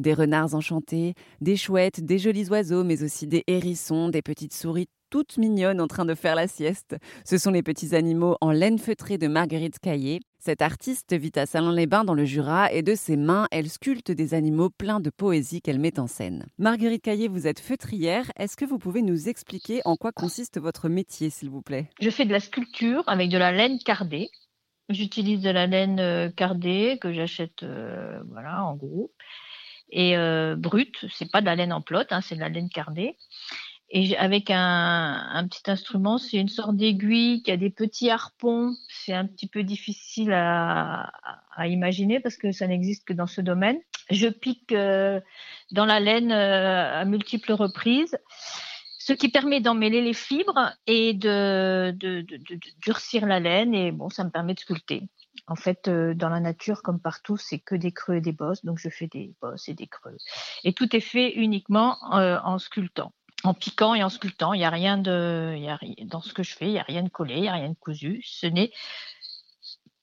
Des renards enchantés, des chouettes, des jolis oiseaux, mais aussi des hérissons, des petites souris toutes mignonnes en train de faire la sieste. Ce sont les petits animaux en laine feutrée de Marguerite Caillé. Cette artiste vit à Salon-les-Bains dans le Jura et de ses mains, elle sculpte des animaux pleins de poésie qu'elle met en scène. Marguerite Caillé, vous êtes feutrière. Est-ce que vous pouvez nous expliquer en quoi consiste votre métier, s'il vous plaît? Je fais de la sculpture avec de la laine cardée. J'utilise de la laine euh, cardée que j'achète euh, voilà, en gros et euh, brute. C'est pas de la laine en plot, hein, c'est de la laine cardée et avec un, petit instrument, c'est une sorte d'aiguille qui a des petits harpons. C'est un petit peu difficile à, imaginer parce que ça n'existe que dans ce domaine. Je pique euh, dans la laine euh, à multiples reprises, ce qui permet d'emmêler les fibres et de, de, durcir la laine. Et bon, ça me permet de sculpter. En fait, euh, dans la nature, comme partout, c'est que des creux et des bosses. Donc, je fais des bosses et des creux. Et tout est fait uniquement euh, en sculptant en piquant et en sculptant. Il n'y a rien de, a, dans ce que je fais, il n'y a rien de collé, il n'y a rien de cousu. Ce n'est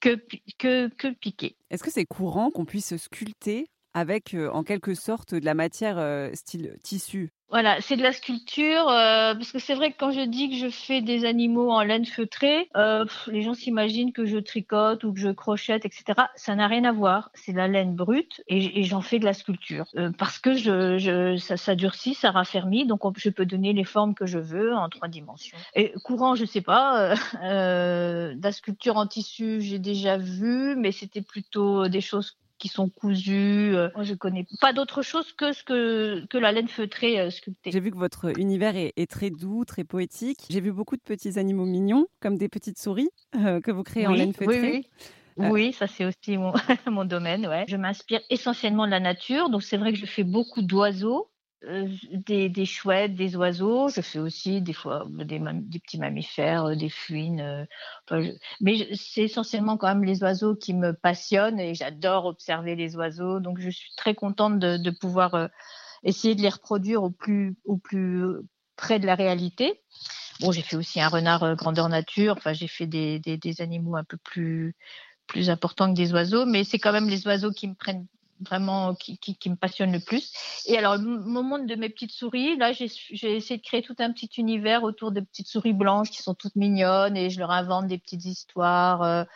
que, que, que piqué. Est-ce que c'est courant qu'on puisse sculpter avec, en quelque sorte, de la matière style tissu voilà, c'est de la sculpture, parce que c'est vrai que quand je dis que je fais des animaux en laine feutrée, euh, les gens s'imaginent que je tricote ou que je crochette, etc. Ça n'a rien à voir. C'est la laine brute et, j'en fais de la sculpture. Euh, parce que ça, ça durcit, ça raffermit, donc je peux donner les formes que je veux en trois dimensions. Et courant, je sais pas, euh, de la sculpture en tissu, j'ai déjà vu, mais c'était plutôt des choses qui sont cousus. Euh, moi, je connais pas d'autre chose que ce que, que la laine feutrée euh, sculptée. J'ai vu que votre univers est, très doux, très poétique. J'ai vu beaucoup de petits animaux mignons, comme des petites souris euh, que vous créez en laine feutrée. Oui, oui. ça c'est aussi mon, mon domaine. Ouais. Je m'inspire essentiellement de la nature, donc c'est vrai que je fais beaucoup d'oiseaux. Euh, des, chouettes, des oiseaux. Je fais aussi des fois des, des petits mammifères, euh, des fouines. Euh, mais c'est essentiellement quand même les oiseaux qui me passionnent et j'adore observer les oiseaux. Donc je suis très contente de, pouvoir essayer de les reproduire au plus, près de la réalité. Bon, j'ai fait aussi un renard grandeur nature. Enfin, j'ai fait des, animaux un peu plus plus importants que des oiseaux, mais c'est quand même les oiseaux qui me prennent vraiment qui, qui, qui, me passionne le plus. Et alors, au moment de mes petites souris, là, j'ai essayé de créer tout un petit univers autour des petites souris blanches qui sont toutes mignonnes et je leur invente des petites histoires.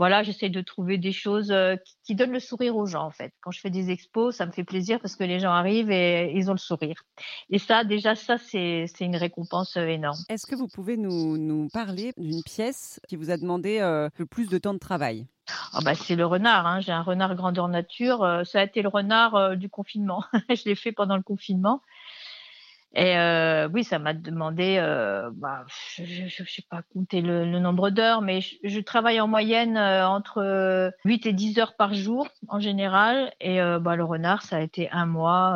Euh, voilà, j'essaie de trouver des choses euh, qui, donnent le sourire aux gens, en fait. Quand je fais des expos, ça me fait plaisir parce que les gens arrivent et ils ont le sourire. Et ça, déjà, ça, c'est une récompense euh, énorme. Est-ce que vous pouvez nous, nous parler d'une pièce qui vous a demandé le plus de temps de travail? Ah bah, c'est le renard. Hein. J'ai un renard grandeur nature. Euh, ça a été le renard euh, du confinement. je l'ai fait pendant le confinement. Et euh, oui, ça m'a demandé, euh, bah, je ne sais pas compter le, le nombre d'heures, mais je, je, travaille en moyenne euh, entre 8 et 10 heures par jour en général. Et bah, le renard, ça a été un mois,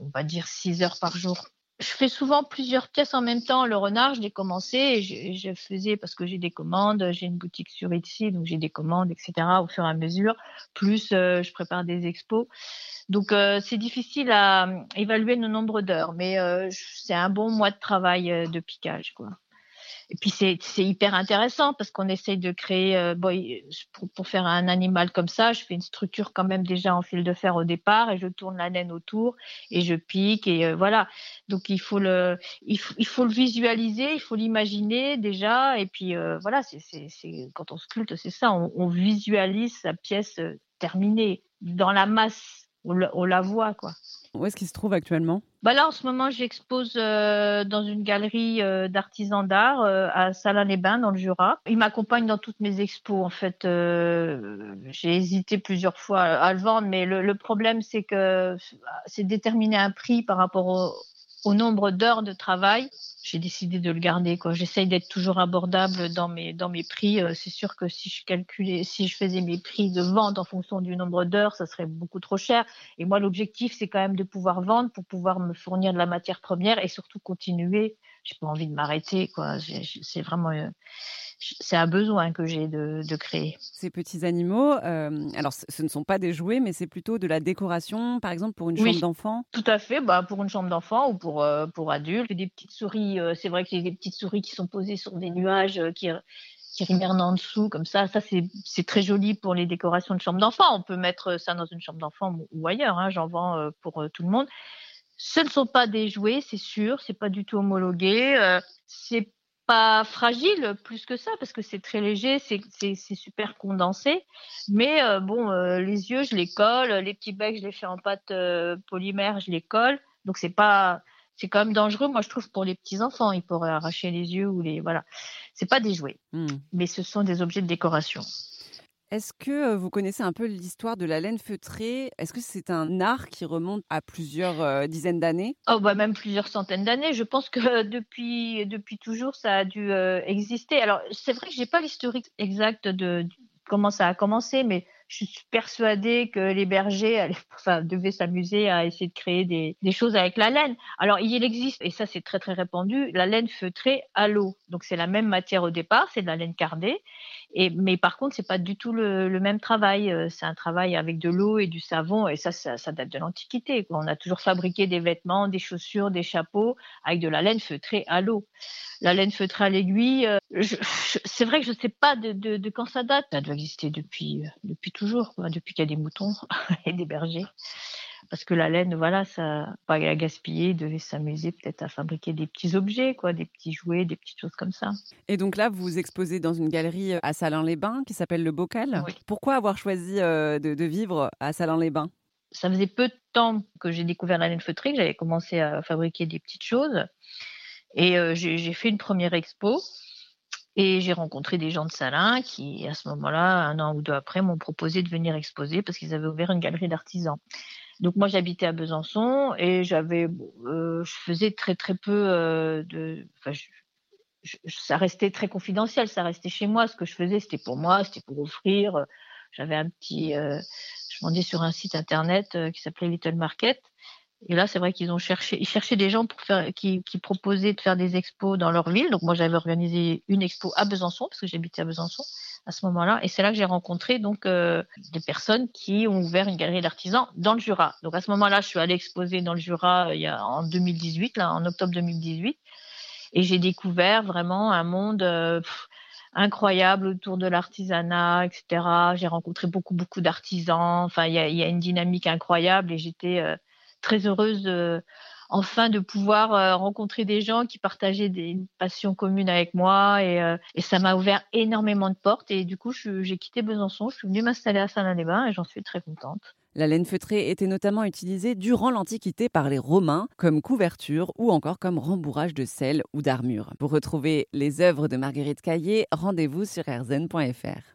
on va dire 6 heures par jour je fais souvent plusieurs pièces en même temps. Le renard, je l'ai commencé et je, je, faisais parce que j'ai des commandes, j'ai une boutique sur Etsy, donc j'ai des commandes, etc. au fur et à mesure. Plus, euh, je prépare des expos. Donc, euh, c'est difficile à évaluer le nombre d'heures, mais euh, c'est un bon mois de travail euh, de piquage, quoi. Et puis c'est hyper intéressant parce qu'on essaye de créer, euh, pour, pour, faire un animal comme ça, je fais une structure quand même déjà en fil de fer au départ et je tourne la laine autour et je pique et euh, voilà. Donc il faut le, il il faut le visualiser, il faut l'imaginer déjà et puis euh, voilà, c'est quand on sculpte, c'est ça, on, on, visualise sa pièce euh, terminée dans la masse, on, on la voit quoi. Où est-ce qu'il se trouve actuellement? Bah Là, en ce moment, j'expose euh, dans une galerie euh, d'artisans d'art euh, à Salins-les-Bains, dans le Jura. Il m'accompagne dans toutes mes expos. En fait, j'ai hésité plusieurs fois à le vendre, mais le, le problème, c'est que c'est déterminer un prix par rapport au, au nombre d'heures de travail j'ai décidé de le garder. Quoi. J'essaye d'être toujours abordable dans mes, dans mes prix. Euh, c'est sûr que si je calculais, si je faisais mes prix de vente en fonction du nombre d'heures, ça serait beaucoup trop cher. Et moi, l'objectif, c'est quand même de pouvoir vendre pour pouvoir me fournir de la matière première et surtout continuer. J'ai pas envie de m'arrêter. Quoi. C'est vraiment, euh, c'est un besoin que j'ai de, de, créer. Ces petits animaux, euh, alors ce ne sont pas des jouets, mais c'est plutôt de la décoration, par exemple pour une chambre d'enfant? Tout à fait, bah, pour une chambre d'enfant ou pour, euh, pour adultes. Des petites souris, euh, c'est vrai que j'ai des petites souris qui sont posées sur des nuages, euh, qui, petit en dessous, comme ça. Ça, c'est très joli pour les décorations de chambre d'enfant. On peut mettre ça dans une chambre d'enfant ou ailleurs. Hein. J'en vends pour tout le monde. Ce ne sont pas des jouets, c'est sûr. C'est pas du tout homologué. C'est pas fragile plus que ça parce que c'est très léger, c'est super condensé. Mais euh, bon, les yeux, je les colle. Les petits becs, je les fais en pâte polymère, je les colle. Donc c'est pas c'est quand même dangereux, moi je trouve, pour les petits enfants. Ils pourraient arracher les yeux ou les voilà. C'est pas des jouets, hmm. mais ce sont des objets de décoration. Est-ce que vous connaissez un peu l'histoire de la laine feutrée? Est-ce que c'est un art qui remonte à plusieurs dizaines d'années? Oh bah même plusieurs centaines d'années. Je pense que depuis depuis toujours ça a dû exister. Alors c'est vrai que j'ai pas l'historique exact de, comment ça a commencé, mais je suis persuadée que les bergers devaient s'amuser à essayer de créer des, des, choses avec la laine. Alors, il existe, et ça c'est très très répandu, la laine feutrée à l'eau. Donc, c'est la même matière au départ, c'est de la laine cardée. Mais par contre, c'est pas du tout le, même travail. Euh, c'est un travail avec de l'eau et du savon, et ça, ça, date de l'Antiquité. On a toujours fabriqué des vêtements, des chaussures, des chapeaux avec de la laine feutrée à l'eau la laine feutrée à l'aiguille. Euh, c'est vrai que je ne sais pas de, quand ça date. Ça doit exister depuis, euh, depuis toujours, depuis qu'il y a des moutons et des bergers. Parce que la laine, voilà, ça, pas la gaspiller, devait s'amuser peut-être à fabriquer des petits objets, quoi, des petits jouets, des petites choses comme ça. Et donc là, vous vous exposez dans une galerie à Salins-les-Bains qui s'appelle Le Bocal. Pourquoi avoir choisi euh, de, de vivre à Salins-les-Bains? Ça faisait peu de temps que j'ai découvert la laine feutrée, que j'avais commencé à fabriquer des petites choses. Et euh, j'ai fait une première expo et j'ai rencontré des gens de Salins qui, à ce moment-là, un an ou deux après, m'ont proposé de venir exposer parce qu'ils avaient ouvert une galerie d'artisans. Donc moi, j'habitais à Besançon et j'avais, euh, je faisais très très peu euh, de, enfin, ça restait très confidentiel, ça restait chez moi. Ce que je faisais, c'était pour moi, c'était pour offrir. J'avais un petit, je vendais sur un site internet qui s'appelait Little Market et là, c'est vrai qu'ils ont cherché, ils cherchaient des gens pour faire, qui, proposaient de faire des expos dans leur ville. Donc moi, j'avais organisé une expo à Besançon parce que j'habitais à Besançon à ce moment-là. Et c'est là que j'ai rencontré donc euh, des personnes qui ont ouvert une galerie d'artisans dans le Jura. Donc à ce moment-là, je suis allée exposer dans le Jura euh, il y a, en 2018, là, en octobre 2018, et j'ai découvert vraiment un monde. Euh, incroyable autour de l'artisanat, etc. J'ai rencontré beaucoup, beaucoup d'artisans. Enfin, il y y a, une dynamique incroyable et j'étais très heureuse enfin de pouvoir euh, rencontrer des gens qui partageaient des passions communes avec moi euh, et, ça m'a ouvert énormément de portes et du coup j'ai quitté Besançon, je suis venue m'installer à Saint-Lain-des-Bains et j'en suis très contente. La laine feutrée était notamment utilisée durant l'Antiquité par les Romains comme couverture ou encore comme rembourrage de sel ou d'armure. Pour retrouver les œuvres de Marguerite Caillé, rendez-vous sur rzn.fr.